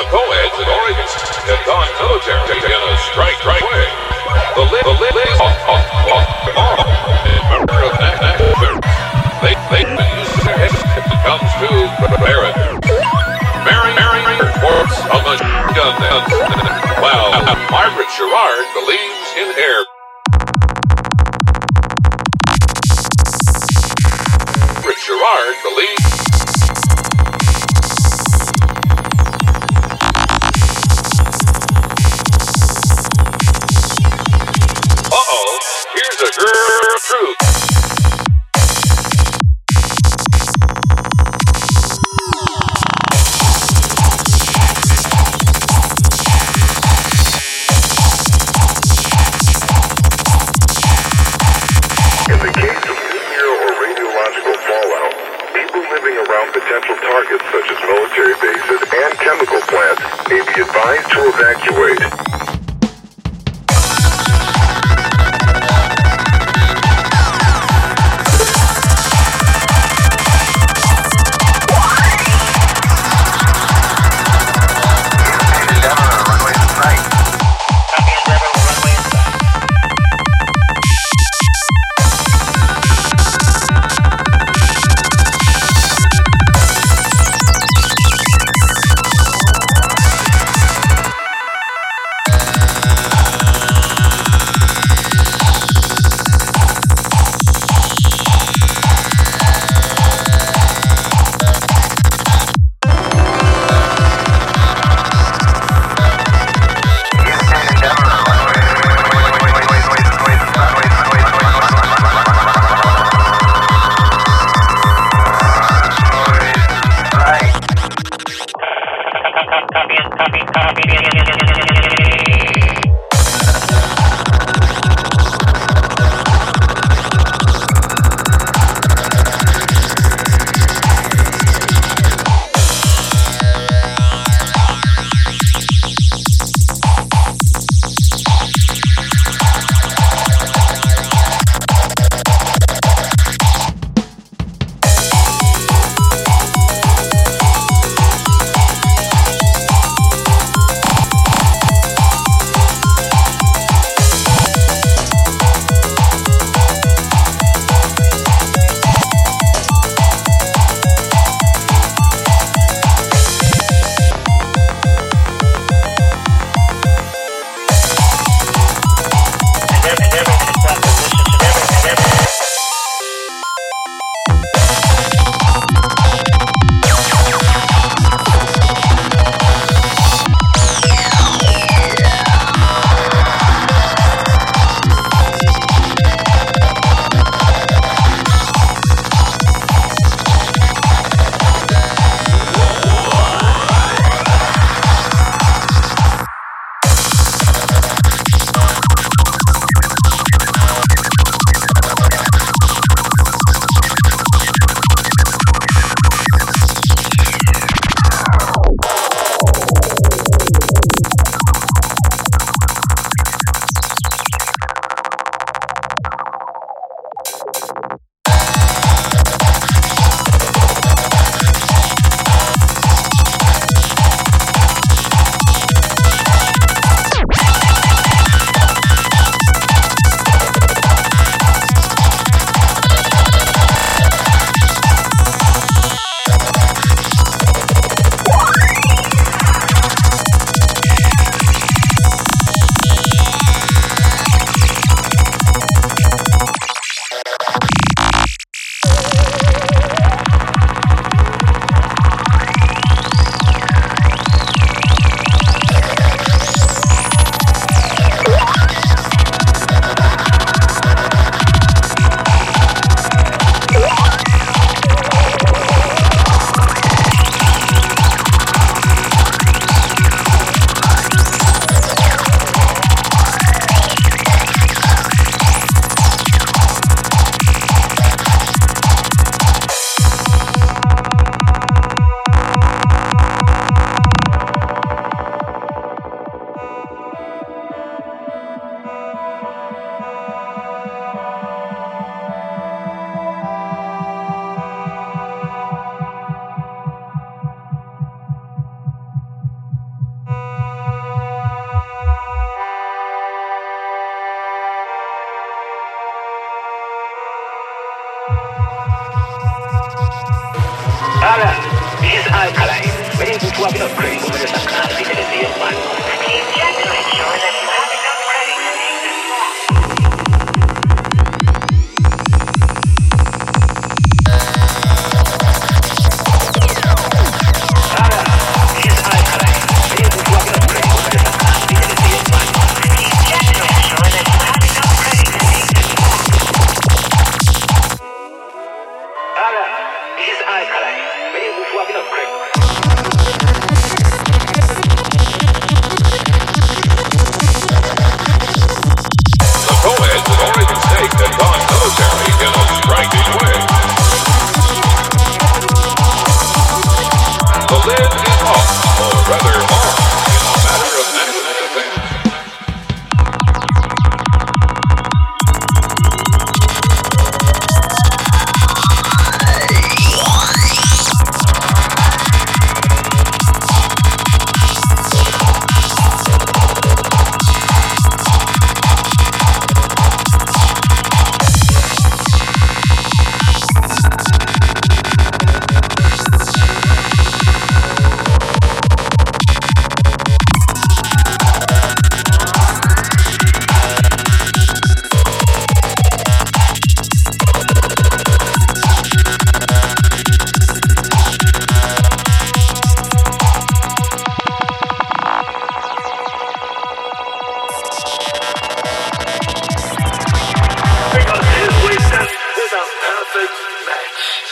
the co-eds at Oregon had gone military in a strike right way. The li- the li- li- off, off, off, off. Of that, they, they it comes to Barrett. Mary, Mary, reports of a gun. Well, Margaret Sherrard believes in air. Living around potential targets such as military bases and chemical plants may be advised to evacuate. Alright, is alkaline, we need to have an upgrade over the success in the same one. off, or rather match.